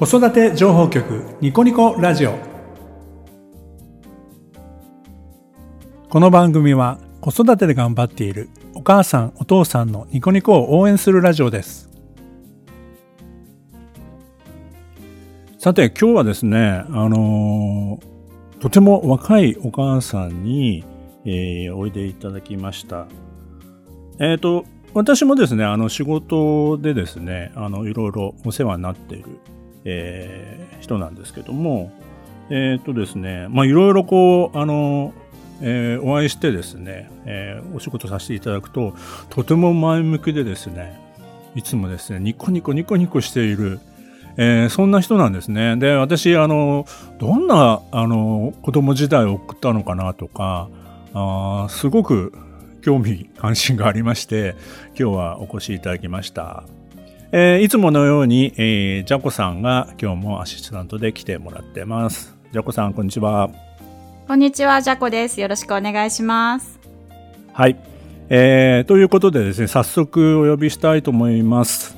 子育て情報局ニコニコラジオ。この番組は子育てで頑張っているお母さんお父さんのニコニコを応援するラジオです。さて今日はですねあのー、とても若いお母さんに、えー、おいでいただきました。えっ、ー、と私もですね、あの仕事でですね、あのいろいろお世話になっているえー、人なんですけども、えっ、ー、とですね、まあいろいろこう、あの、えー、お会いしてですね、えー、お仕事させていただくと、とても前向きでですね、いつもですね、ニコニコニコニコしている、えー、そんな人なんですね。で、私、あの、どんな、あの、子供時代を送ったのかなとか、あすごく興味関心がありまして、今日はお越しいただきました。えー、いつものように、えー、ジャコさんが今日もアシスタントで来てもらってます。ジャコさん、こんにちは。こんにちは、ジャコです。よろしくお願いします。はい。えー、ということでですね、早速お呼びしたいと思います。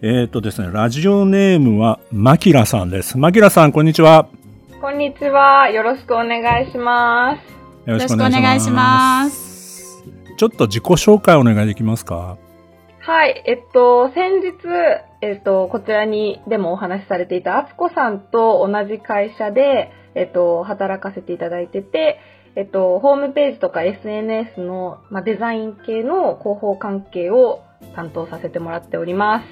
えっ、ー、とですね、ラジオネームはマキラさんです。マキラさん、こんにちは。こんにちは。よろしくお願いします。よろしくお願いします。ちょっと自己紹介お願いできますか？はい、えっと、先日、えっと、こちらにでもお話しされていたあつこさんと同じ会社で、えっと、働かせていただいてて、えっと、ホームページとか SNS の、まあ、デザイン系の広報関係を担当させてもらっておりま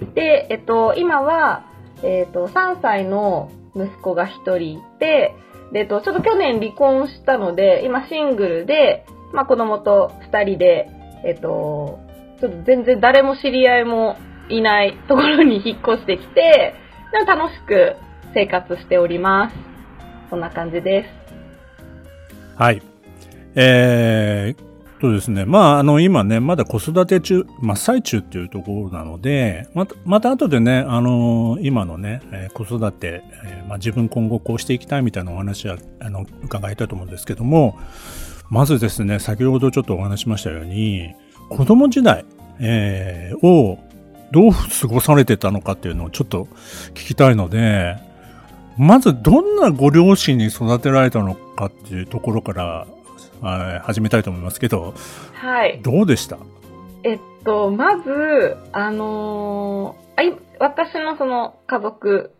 す。で、えっと、今は、えっと、3歳の息子が1人いて、で、えっと、ちょっと去年離婚したので、今シングルで、まあ、子供と2人で、えっと、ちょっと全然誰も知り合いもいないところに引っ越してきて、楽しく生活しております。そんな感じです。はい。えー、とですね、まあ、あの、今ね、まだ子育て中、真っ最中っていうところなので、また、また後でね、あの、今のね、えー、子育て、えー、まあ、自分今後こうしていきたいみたいなお話は、あの、伺いたいと思うんですけども、まずですね、先ほどちょっとお話しましたように、子供時代、えー、をどう過ごされてたのかっていうのをちょっと聞きたいので、まずどんなご両親に育てられたのかっていうところから始めたいと思いますけど、はい。どうでした？えっと、まず、あのー、私のその家族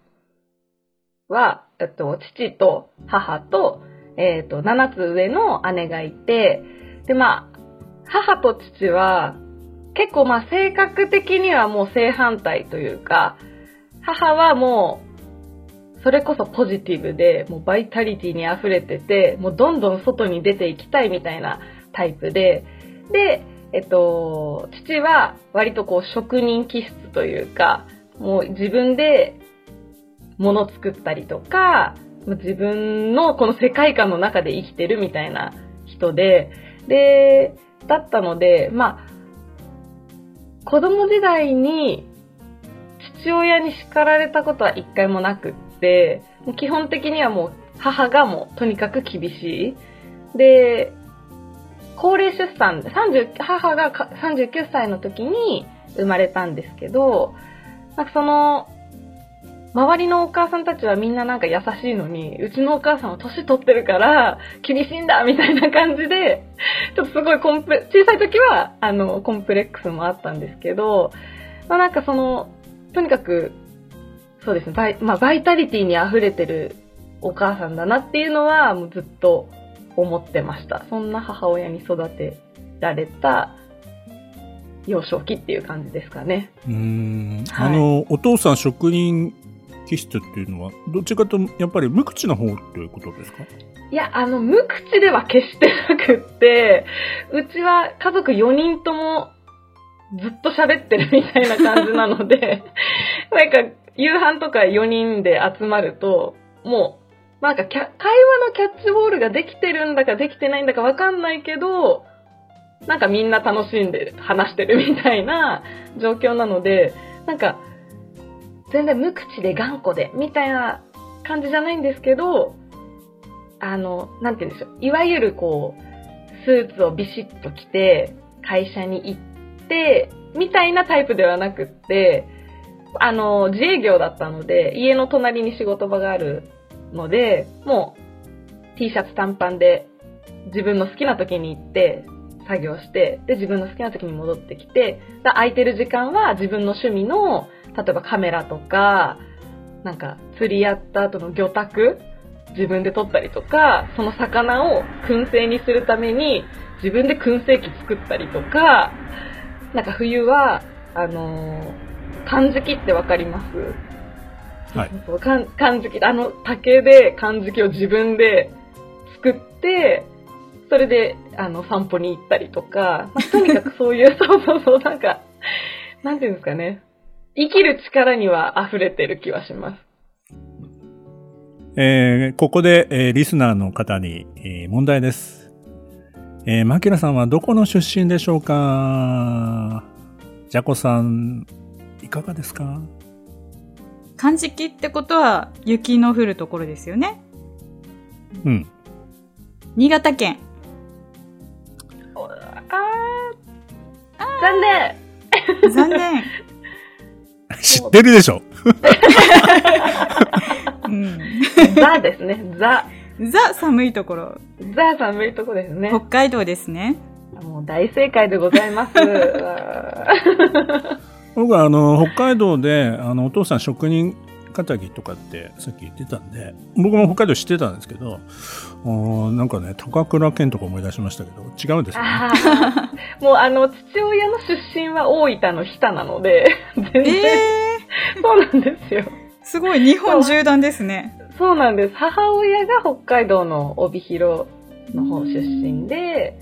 は、えっと、父と母と、えっと、7つ上の姉がいて、で、まあ、母と父は、結構まあ性格的にはもう正反対というか、母はもう、それこそポジティブで、もうバイタリティに溢れてて、もうどんどん外に出ていきたいみたいなタイプで、で、えっと、父は割とこう職人気質というか、もう自分で物作ったりとか、自分のこの世界観の中で生きてるみたいな人で、で、だったので、まあ、子供時代に父親に叱られたことは一回もなくって、基本的にはもう母がもうとにかく厳しい。で、高齢出産、30母が39歳の時に生まれたんですけど、なんかその、周りのお母さんたちはみんななんか優しいのに、うちのお母さんは年取ってるから厳しいんだみたいな感じで、ちょっとすごいコンプレ、小さい時はあのコンプレックスもあったんですけど、まあなんかその、とにかく、そうですね、バイ,、まあ、バイタリティに溢れてるお母さんだなっていうのはもうずっと思ってました。そんな母親に育てられた幼少期っていう感じですかね。うん、はい、あの、お父さん職人気質っていうのは、どっちかとやっぱり無口な方っていうことですか？いや、あの、無口では決してなくって、うちは家族4人ともずっと喋ってるみたいな感じなので、なんか、夕飯とか4人で集まると、もう、なんか会話のキャッチボールができてるんだかできてないんだかわかんないけど、なんかみんな楽しんで話してるみたいな状況なので、なんか、全然無口で頑固で、みたいな感じじゃないんですけど、あの、なんて言うんでしょう。いわゆるこう、スーツをビシッと着て、会社に行って、みたいなタイプではなくって、あの、自営業だったので、家の隣に仕事場があるので、もう T シャツ短パンで自分の好きな時に行って作業して、で、自分の好きな時に戻ってきて、空いてる時間は自分の趣味の、例えばカメラとか、なんか釣りやった後の魚拓自分で取ったりとか、その魚を燻製にするために自分で燻製機作ったりとか、なんか冬は、あのー漢字機ってわかります？はい。そうかん漢字機、あの竹で漢字機を自分で作って、それで、あの、散歩に行ったりとか、まあとにかくそういう、そうそうそう、なんか、なんていうんですかね。生きる力には溢れてる気はします。えーここで、えーリスナーの方に、えー問題です。えー、マキラさんはどこの出身でしょうか？ジャコさん、いかがですか？漢字記ってことは雪の降るところですよね。うん。新潟県。あー、残念 残念。知ってるでしょうん。ザですね。ザ。ザ寒いところ。ザ寒いとこですね北。海道ですね。もう大正解でございます。僕はあの、北海道で、あの、お父さん職人仇とかってさっき言ってたんで、僕も北海道知ってたんですけど、あーなんかね、高倉健とか思い出しましたけど、違うんですよね。もうあの、父親の出身は大分の日田なので、全え然、え そうなんですよ。ー、すごい日本縦断ですね。そうなんです。母親が北海道の帯広の方出身で、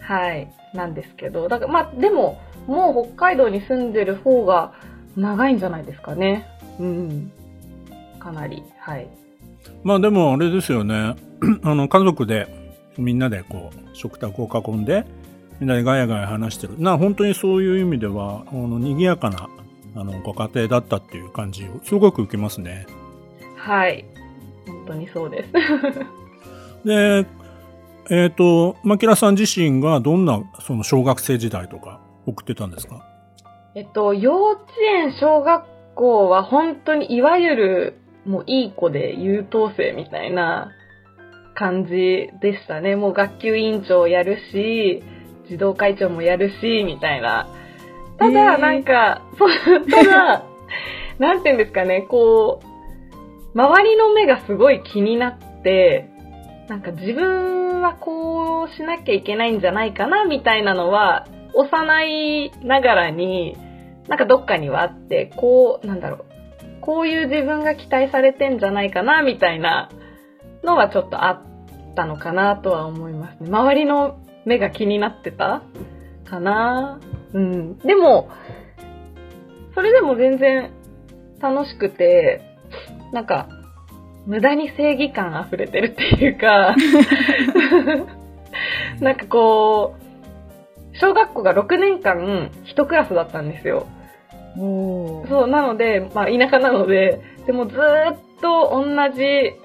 はい、なんですけど、だから、まあ、でも、もう北海道に住んでる方が長いんじゃないですかね。うん。かなり、はい。まあでもあれですよね。あの、家族でみんなでこう、食卓を囲んで、みんなでガヤガヤ話してる。な、本当にそういう意味では、あの、賑やかな、あの、ご家庭だったっていう感じをすごく受けますね。はい。本当にそうです。で、えっ、と、マキラさん自身がどんな、その小学生時代とか送ってたんですか？えっと、幼稚園、小学校は本当にいわゆるもういい子で優等生みたいな感じでしたね。もう学級委員長やるし、児童会長もやるし、みたいな。たえだ、ーなんか、そう、ただ、なんていうんですかね、こう、周りの目がすごい気になって、なんか自分はこうしなきゃいけないんじゃないかな、みたいなのは、幼いながらに、なんかどっかにはあって、こう、なんだろう、こういう自分が期待されてんじゃないかな、みたいなのはちょっとあったのかなとは思いますね。周りの目が気になってたかなうん。でも、それでも全然楽しくて、なんか、無駄に正義感溢れてるっていうか、なんかこう、小学校が6年間一クラスだったんですよ。そう、なので、まあ田舎なので、でもずーっと同じ、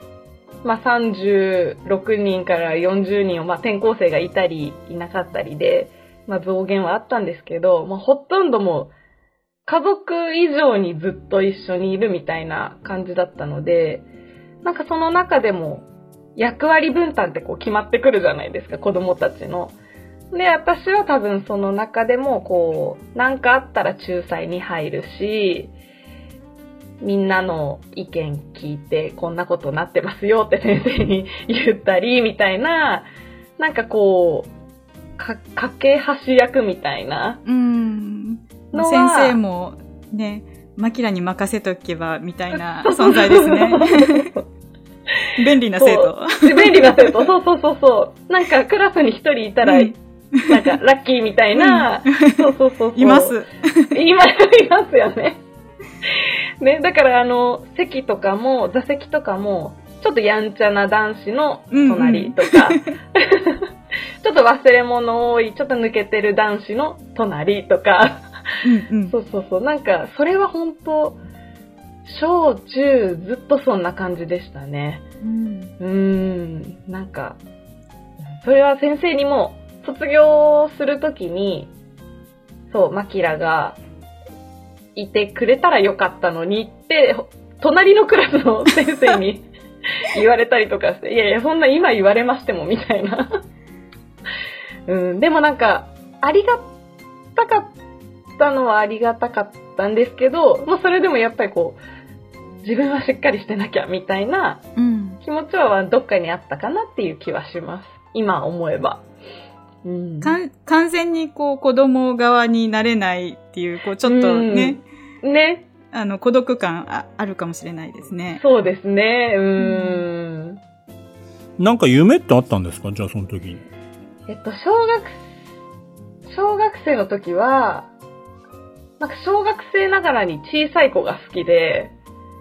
まあ36人から40人を、まあ転校生がいたり、いなかったりで、まあ増減はあったんですけど、まあほとんどもう家族以上にずっと一緒にいるみたいな感じだったので、なんかその中でも役割分担ってこう決まってくるじゃないですか、子供たちの。で、私は多分その中でも、こう、なんかあったら仲裁に入るし、みんなの意見聞いて、こんなことになってますよって先生に言ったり、みたいな、なんかこう、か、架け橋役みたいなうん。先生もね、マキラに任せとけばみたいな 存在ですね。便利な生徒。便利な生徒、そうそうそうそう。なんかクラスに一人いたら、うんなんかラッキーみたいな、そうそうそうそう。います。今、いますよね。ね、だからあの、席とかも、座席とかも、ちょっとやんちゃな男子の隣とか、ちょっと忘れ物多い、ちょっと抜けてる男子の隣とか、うんうん。そうそうそう、なんか、それは本当小中ずっとそんな感じでしたね。うん。うーん、なんか、それは先生にも、卒業するときに、そう、マキラが、いてくれたらよかったのにって、隣のクラスの先生に 言われたりとかして、いやいや、そんな今言われましてもみたいな。うん、でもなんか、ありがたかったのはありがたかったんですけど、まあそれでもやっぱりこう、自分はしっかりしてなきゃみたいなうん。気持ちはどっかにあったかなっていう気はします。今思えば。うん。かん完全にこう子供側になれないっていう、こうちょっとね、ね。あの孤独感ああるかもしれないですね。そうですね。うーん。なんか夢ってあったんですか？じゃあその時に。えっと、小学、小学生の時は、なんか小学生ながらに小さい子が好きで、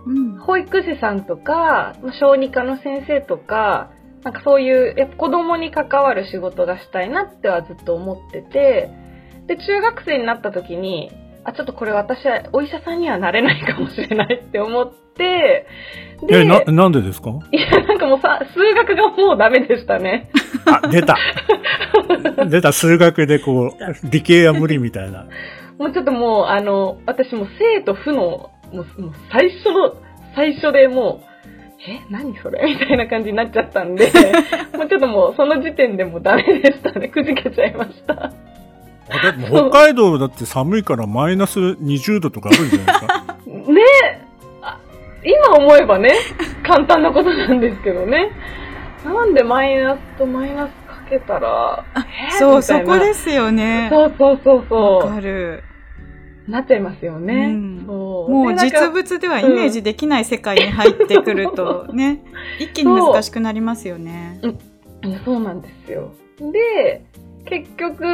うん。保育士さんとか、まあ小児科の先生とか、なんかそういう、やっぱ子供に関わる仕事がしたいなってはずっと思ってて、で、中学生になった時に、あ、ちょっとこれ私はお医者さんにはなれないかもしれないって思って、で、え、な、なんでですか？いや、なんかもうさ、数学がもうダメでしたね。あ、出た。出た、数学でこう、理系は無理みたいな。もうちょっともう、あの、私もう生と負の、もう、もう最初の、最初でもう、え、何それ？みたいな感じになっちゃったんで、もうちょっともう、その時点でもうダメでしたね。くじけちゃいました。あだって北海道だって寒いからマイナス20度とかあるんじゃないですか？ね今思えばね、簡単なことなんですけどね。なんでマイナスとマイナスかけたら、え？ーそう、そこですよね。そうそうそうわそかる。う。なっちゃいますよね。うんそうもう実物ではイメージできない世界に入ってくるとね、一気に難しくなりますよね。うんそうなんですよ。で、結局、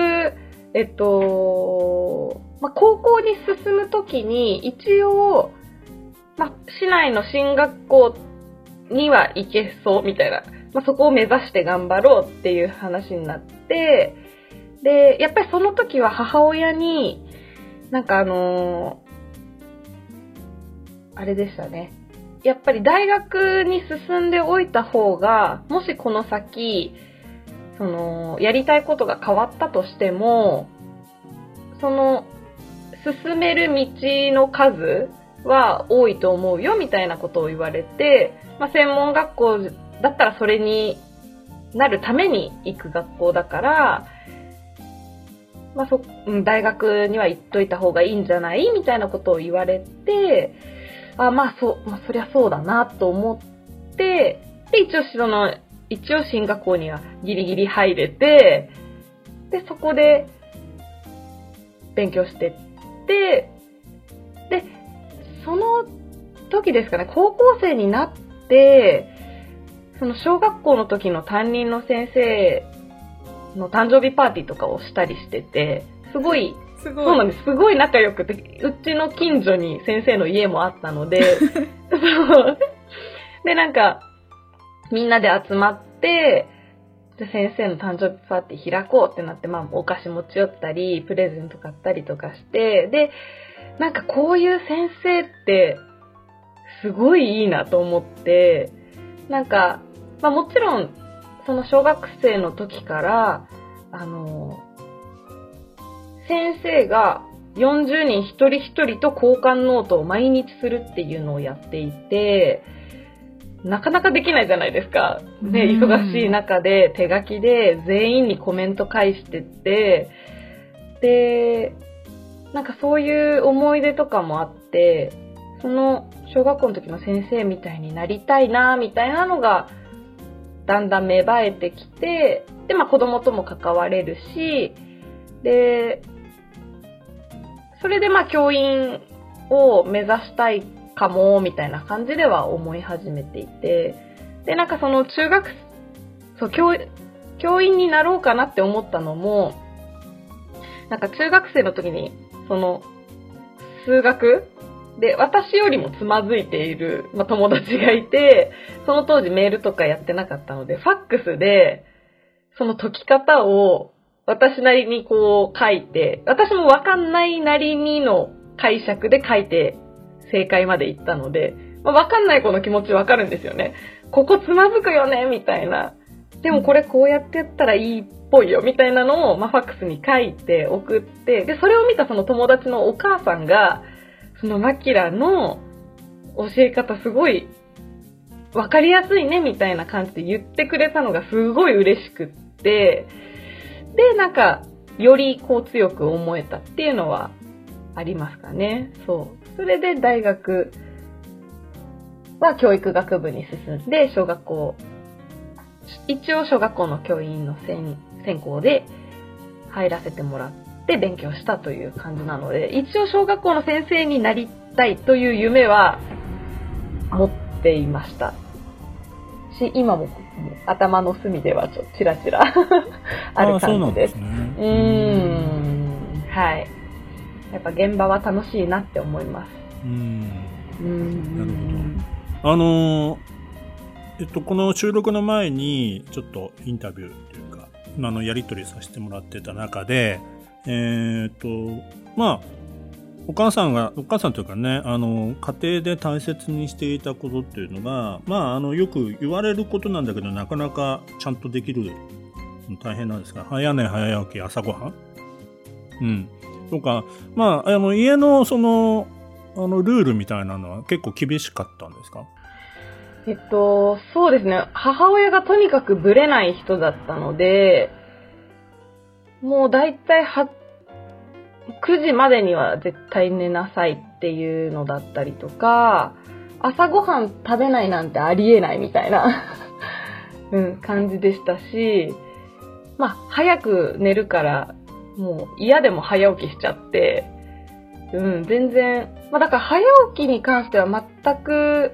えっと、まあ、高校に進むときに、一応、まあ、市内の進学校には行けそうみたいな、まあ、そこを目指して頑張ろうっていう話になって、で、やっぱりその時は母親に、なんかあのあれでしたね。やっぱり大学に進んでおいた方が、もしこの先、その、やりたいことが変わったとしても、その、進める道の数は多いと思うよ、みたいなことを言われて、まあ、専門学校だったらそれになるために行く学校だから、まあ、そ、大学には行っといた方がいいんじゃない？みたいなことを言われて、あ、まあそう、まあそりゃそうだなと思って、で、一応その、一応進学校にはギリギリ入れて、で、そこで勉強してって、で、その時ですかね、高校生になって、その小学校の時の担任の先生の誕生日パーティーとかをしたりしてて、すごいすごい。そうなんです。すごい仲良くて、うちの近所に先生の家もあったので、そう。で、なんか、みんなで集まって、で先生の誕生日パーティー開こうってなって、まあ、お菓子持ち寄ったり、プレゼント買ったりとかして、で、なんかこういう先生って、すごいいいなと思って、なんか、まあもちろん、その小学生の時から、あの、先生が40人一人一人と交換ノートを毎日するっていうのをやっていて、なかなかできないじゃないですか。ね、うん忙しい中で手書きで全員にコメント返してって、で、なんかそういう思い出とかもあって、その小学校の時の先生みたいになりたいな、みたいなのが、だんだん芽生えてきて、で、まあ子供とも関われるし、で、それでまあ教員を目指したいかも、みたいな感じでは思い始めていて、で、なんかその中学、そう、教、教員になろうかなって思ったのも、なんか中学生の時に、その、数学？で、私よりもつまずいている、まあ、友達がいて、その当時メールとかやってなかったので、ファックスで、その解き方を私なりにこう書いて、私もわかんないなりにの解釈で書いて正解まで行ったので、まあ、わかんない子の気持ちわかるんですよね。ここつまずくよねみたいな。でもこれこうやってやったらいいっぽいよみたいなのを、まあ、ファックスに書いて送って、で、それを見たその友達のお母さんが、そのマキラの教え方すごいわかりやすいねみたいな感じで言ってくれたのがすごい嬉しくって、で、なんか、よりこう強く思えたっていうのはありますかね。そう。それで大学は教育学部に進んで、小学校、一応小学校の教員の専専攻で入らせてもらって勉強したという感じなので、一応小学校の先生になりたいという夢は持っていました。し、今も頭の隅ではちょっとチラチラある感じで。んですすね。ん。はい。やっぱ現場は楽しいなって思います。うん。うーん。あのーえっと、この収録の前に、ちょっとインタビューというか、あの、やりとりさせてもらってた中で、えーっと、まあ、お母さんが、お母さんというかね、あの、家庭で大切にしていたことっていうのが、まあ、あの、よく言われることなんだけど、なかなかちゃんとできる大変なんですが、早寝早起き朝ごはんうん。とか、まあ、あの、家のその、あの、ルールみたいなのは結構厳しかったんですか？えっと、そうですね。母親がとにかくブレない人だったので、もうだいたいは、9時までには絶対寝なさいっていうのだったりとか、朝ごはん食べないなんてありえないみたいな、うん、感じでしたし、まあ、早く寝るから、もう嫌でも早起きしちゃって、うん、全然、まあだから早起きに関しては全く、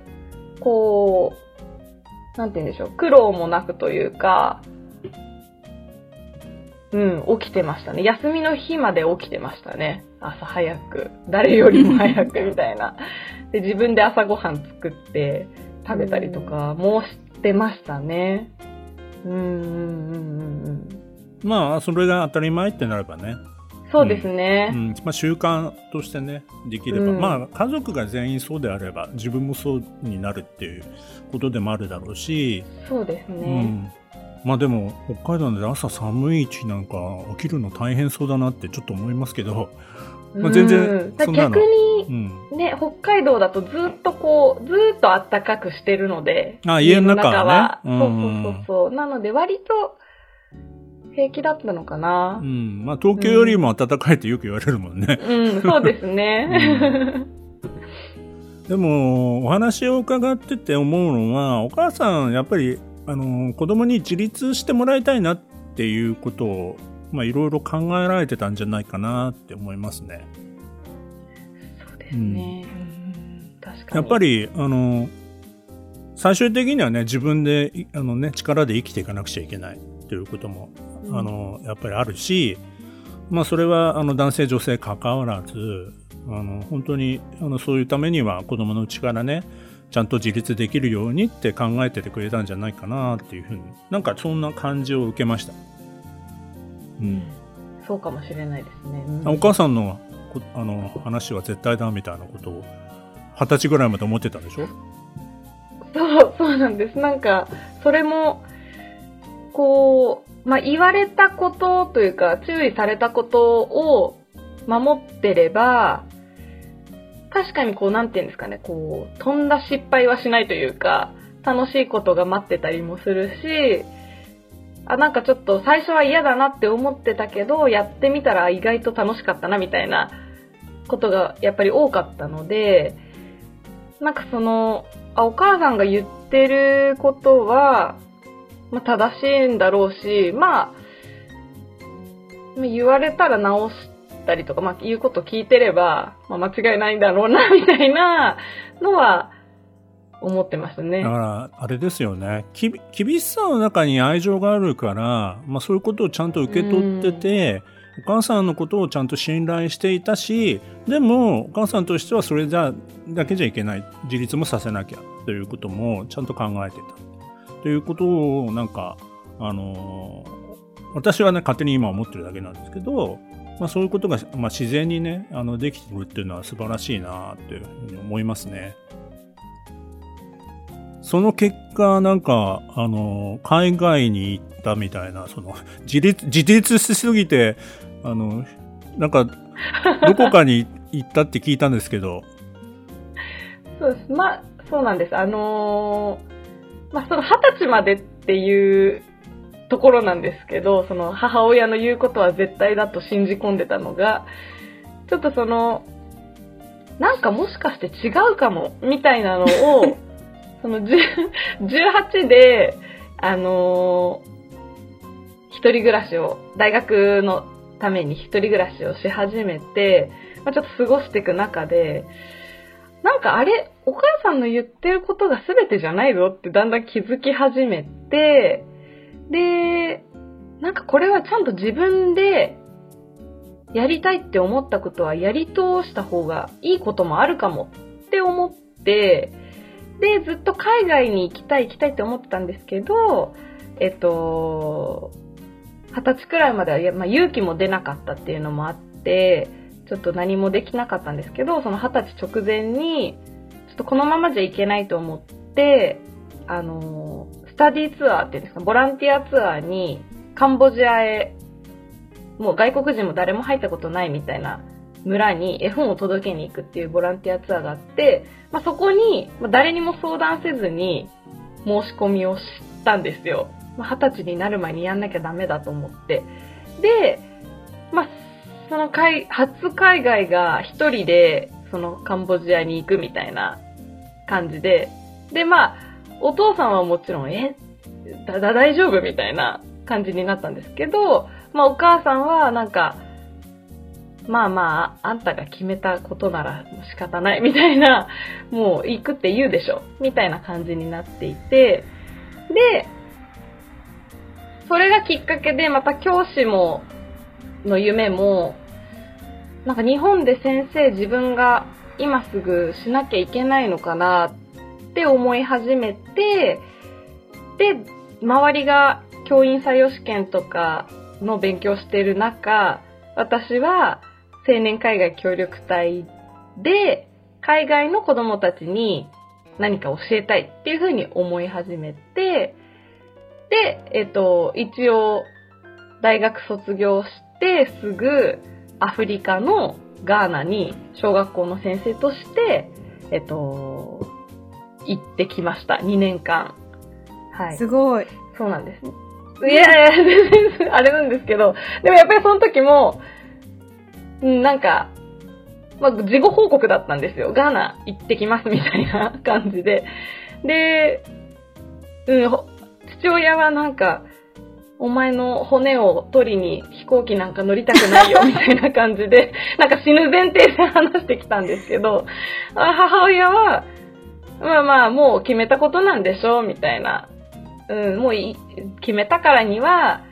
こう、なんて言うんでしょう、苦労もなくというか、うん、起きてましたね。休みの日まで起きてましたね。朝早く。誰よりも早くみたいな。で、自分で朝ごはん作って食べたりとかもしてましたね。うん、うん、うん、うんうん。まあ、それが当たり前ってなればね、そうですうね。んまあ、習慣としてね、できれば、うんまあ、家族が全員そうであれば、自分もそうになるっていうことでもあるだろうし、そうですうね。ん。まあでも、北海道で朝寒い日なんか起きるの大変そうだなってちょっと思いますけど、まあ全然うんそんなの逆にう、ん。ね、北海道だとずっとこう、ずっと暖かくしてるので。あ家の中はねそうそうそうそう。なので割と平気だったのかなう。ん。まあ、東京よりも暖かいってよく言われるもんね。うん、そうですね。でも、お話を伺ってて思うのは、お母さん、やっぱり、あの、子供に自立してもらいたいなっていうことを、まあ、いろいろ考えられてたんじゃないかなって思いますね。そうですね。うん確かに。やっぱり、あの、最終的にはね、自分で、いあのね、力で生きていかなくちゃいけないということも、うんあの、やっぱりあるし、まあ、それは、あの、男性、女性関わらず、あの、本当に、あの、そういうためには子供のうちからね、ちゃんと自立できるようにって考えててくれたんじゃないかなっていうふうに、なんかそんな感じを受けました。うん。そうかもしれないですね。うんお母さんのこあの話は絶対だみたいなことを二十歳ぐらいまで思ってたんでしょ？そう、そうなんです。なんか、それも、こう、まあ、言われたことというか、注意されたことを守ってれば、確かにこう、なんていうんですかね、こう、飛んだ失敗はしないというか、楽しいことが待ってたりもするし、あ、なんかちょっと最初は嫌だなって思ってたけど、やってみたら意外と楽しかったなみたいなことがやっぱり多かったので、なんかその、あ、お母さんが言ってることは、まあ、正しいんだろうし、まあ、言われたら直したりとか、まあ、言うこと聞いてれば、まあ、間違いないんだろうな、みたいなのは、思ってましたねだ。から、あれですよね。厳しさの中に愛情があるから、まあそういうことをちゃんと受け取ってて、お母さんのことをちゃんと信頼していたし、でも、お母さんとしてはそれじゃ、だけじゃいけない。自立もさせなきゃ。ということもちゃんと考えてた。ということを、なんか、あのー私はね、勝手に今思ってるだけなんですけど、まあそういうことが、まあ自然にね、あの、できてくるっていうのは素晴らしいなっていうふうに思いますね。その結果、なんか、あの、海外に行ったみたいな、その、自立、自立しすぎて、あの、なんか、どこかに行ったって聞いたんですけど、そうです。まあ、そうなんです。あのーまあ、その二十歳までっていうところなんですけど、その母親の言うことは絶対だと信じ込んでたのが、ちょっとその、なんかもしかして違うかも、みたいなのを、その10 18で、あのー一人暮らしを、大学のために一人暮らしをし始めて、まあ、ちょっと過ごしていく中で、なんかあれ、お母さんの言ってることが全てじゃないぞってだんだん気づき始めて、で、なんかこれはちゃんと自分でやりたいって思ったことはやり通した方がいいこともあるかもって思って、で、ずっと海外に行きたい行きたいって思ってたんですけど、えっと、二十歳くらいまでは、まあ、勇気も出なかったっていうのもあって、ちょっと何もできなかったんですけど、その二十歳直前に、ちょっとこのままじゃいけないと思って、あの、スタディツアーっていうんですか、ボランティアツアーにカンボジアへ、もう外国人も誰も入ったことないみたいな村に絵本を届けに行くっていうボランティアツアーがあって、まあ、そこにま誰にも相談せずに申し込みをしたんですよ。まあ二十歳になる前にやんなきゃダメだと思って。で、まあ、その海、初海外が一人で、そのカンボジアに行くみたいな感じで、で、まあ、お父さんはもちろん、え、だ、だ、大丈夫？みたいな感じになったんですけど、まあ、お母さんはなんか、まあまあ、あんたが決めたことなら仕方ないみたいな、もう行くって言うでしょ、みたいな感じになっていて、で、それがきっかけでまた教師も、の夢も、なんか日本で先生自分が今すぐしなきゃいけないのかなっって思い始めて、で、周りが教員採用試験とかの勉強してる中、私は青年海外協力隊で海外の子供たちに何か教えたいっていうふうに思い始めて、で、えっと、一応大学卒業してすぐアフリカのガーナに小学校の先生として、えっと、行ってきました。2年間。はい。すごい。そうなんです。いやいや、全然、あれなんですけど、でもやっぱりその時も、うんなんか、まあ、事後報告だったんですよ。ガーナ行ってきますみたいな感じで。で、うん、ほ父親はなんか、お前の骨を取りに飛行機なんか乗りたくないよ みたいな感じで、なんか死ぬ前提で話してきたんですけど、あ母親は、まあまあ、もう決めたことなんでしょみたいな。うん、もうい決めたからには、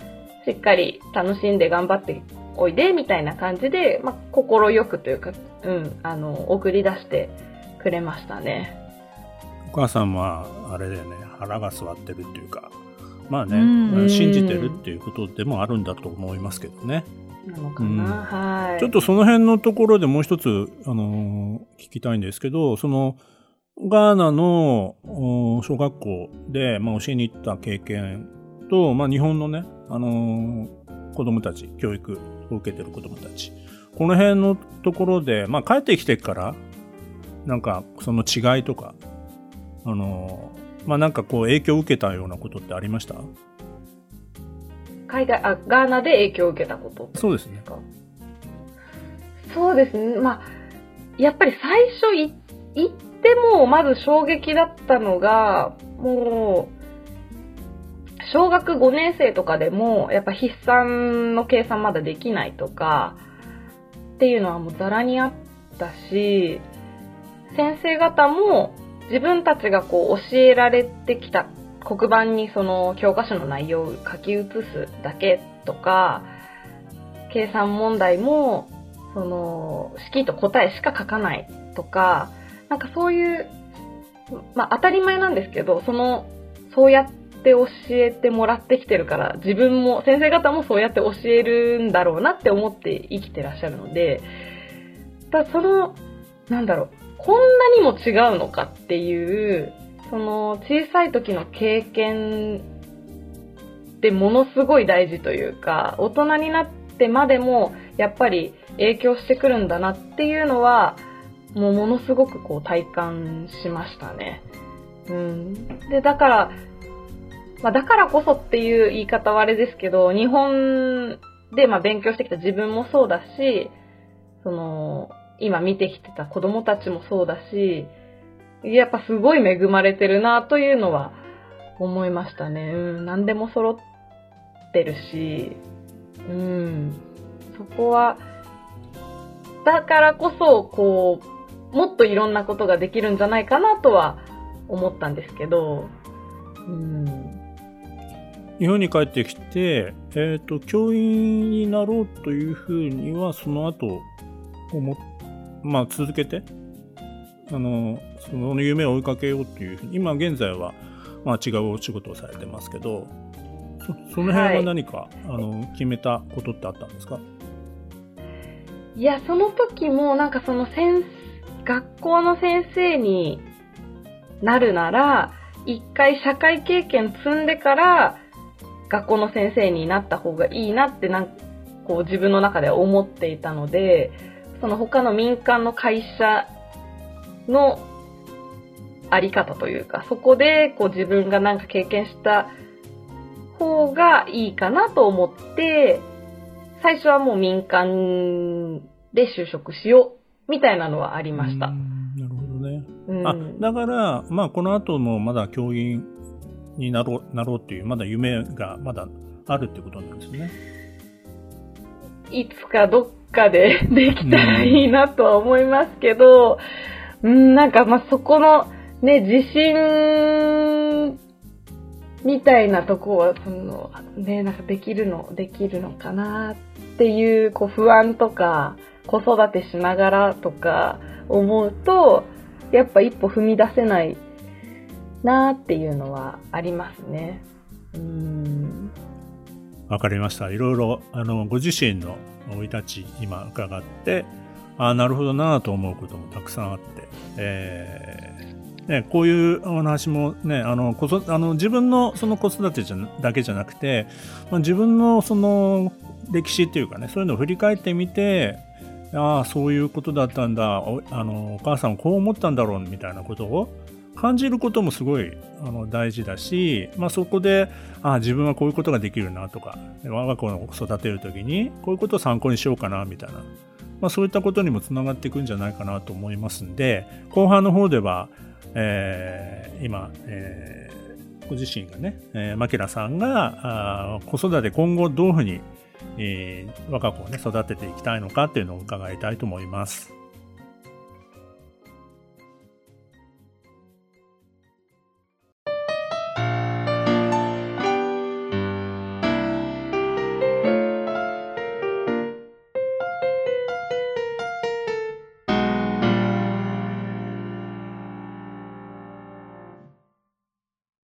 しっかり楽しんで頑張っておいで、みたいな感じで、まあ、心よくというか、うん、あの、送り出してくれましたね。お母さんは、あれだよね、腹が据わってるっていうか、まあね、うん信じてるっていうことでもあるんだと思いますけどね。なのかな、はい。ちょっとその辺のところでもう一つ、あのー聞きたいんですけど、その、ガーナのお小学校で、まあ、教えに行った経験と、まあ、日本のね、あのー子供たち、教育を受けてる子供たち。この辺のところで、まあ、帰ってきてから、なんか、その違いとか、あのーまあ、なんかこう影響を受けたようなことってありました？海外、あ、ガーナで影響を受けたことそうですねそうですね。まあ、やっぱり最初い行っても、まず衝撃だったのが、もう、小学5年生とかでも、やっぱ筆算の計算まだできないとか、っていうのはもうザラにあったし、先生方も自分たちがこう教えられてきた黒板にその教科書の内容を書き写すだけとか、計算問題も、その、式と答えしか書かないとか、なんかそういう、まあ当たり前なんですけど、その、そうやって教えてもらってきてるから、自分も、先生方もそうやって教えるんだろうなって思って生きてらっしゃるので、だその、なんだろう、こんなにも違うのかっていう、その小さい時の経験ってものすごい大事というか、大人になってまでもやっぱり影響してくるんだなっていうのは、もうものすごくこう体感しましたね。うん。で、だから、まあだからこそっていう言い方はあれですけど、日本でまあ勉強してきた自分もそうだし、その、今見てきてた子供たちもそうだし、やっぱすごい恵まれてるなというのは思いましたね。うん、何でも揃ってるし、うん、そこは、だからこそ、こう、もっといろんなことができるんじゃないかなとは思ったんですけど、うん、日本に帰ってきて、えっ、と、教員になろうというふうには、その後、思っ、まあ、続けて、あの、その夢を追いかけようっていうふうに、今現在は、まあ、違うお仕事をされてますけど、そその辺は何か、あの、決めたことってあったんですか？いや、その時もなんかその先、学校の先生になるなら、一回社会経験積んでから、学校の先生になった方がいいなってなんこう自分の中では思っていたので、その他の民間の会社のあり方というか、そこでこう自分がなんか経験した方がいいかなと思って、最初はもう民間で就職しようみたいなのはありました。うんなるほどね。うんあ、だから、まあ、この後もまだ教員になろう、なろうっていう、まだ夢がまだあるってことなんですね。いつかどっかでできたらいいなとは思いますけど、うん、なんかまあそこのね、自信みたいなとこは、その、ね、なんかできるの、できるのかなっていう、こう不安とか、子育てしながらとか思うと、やっぱ一歩踏み出せないなっていうのはありますね。うん。わかりました。いろいろ、あの、ご自身の生い立ち、今伺って、ああ、なるほどなと思うこともたくさんあって、えーね、こういうお話もね、あの、こそ、あの、自分のその子育てじゃだけじゃなくて、まあ、自分のその歴史っていうかね、そういうのを振り返ってみて、ああ、そういうことだったんだ、おあの、お母さんこう思ったんだろう、みたいなことを感じることもすごいあの大事だし、まあ、そこで、ああ、自分はこういうことができるなとか、我が子を育てるときに、こういうことを参考にしようかな、みたいな。まあ、そういったことにもつながっていくんじゃないかなと思いますんで、後半の方では、えー今、えーご自身がね、えー、マキラさんが、あ子育て今後どういうふうに、えー我が子をね、育てていきたいのかっていうのを伺いたいと思います。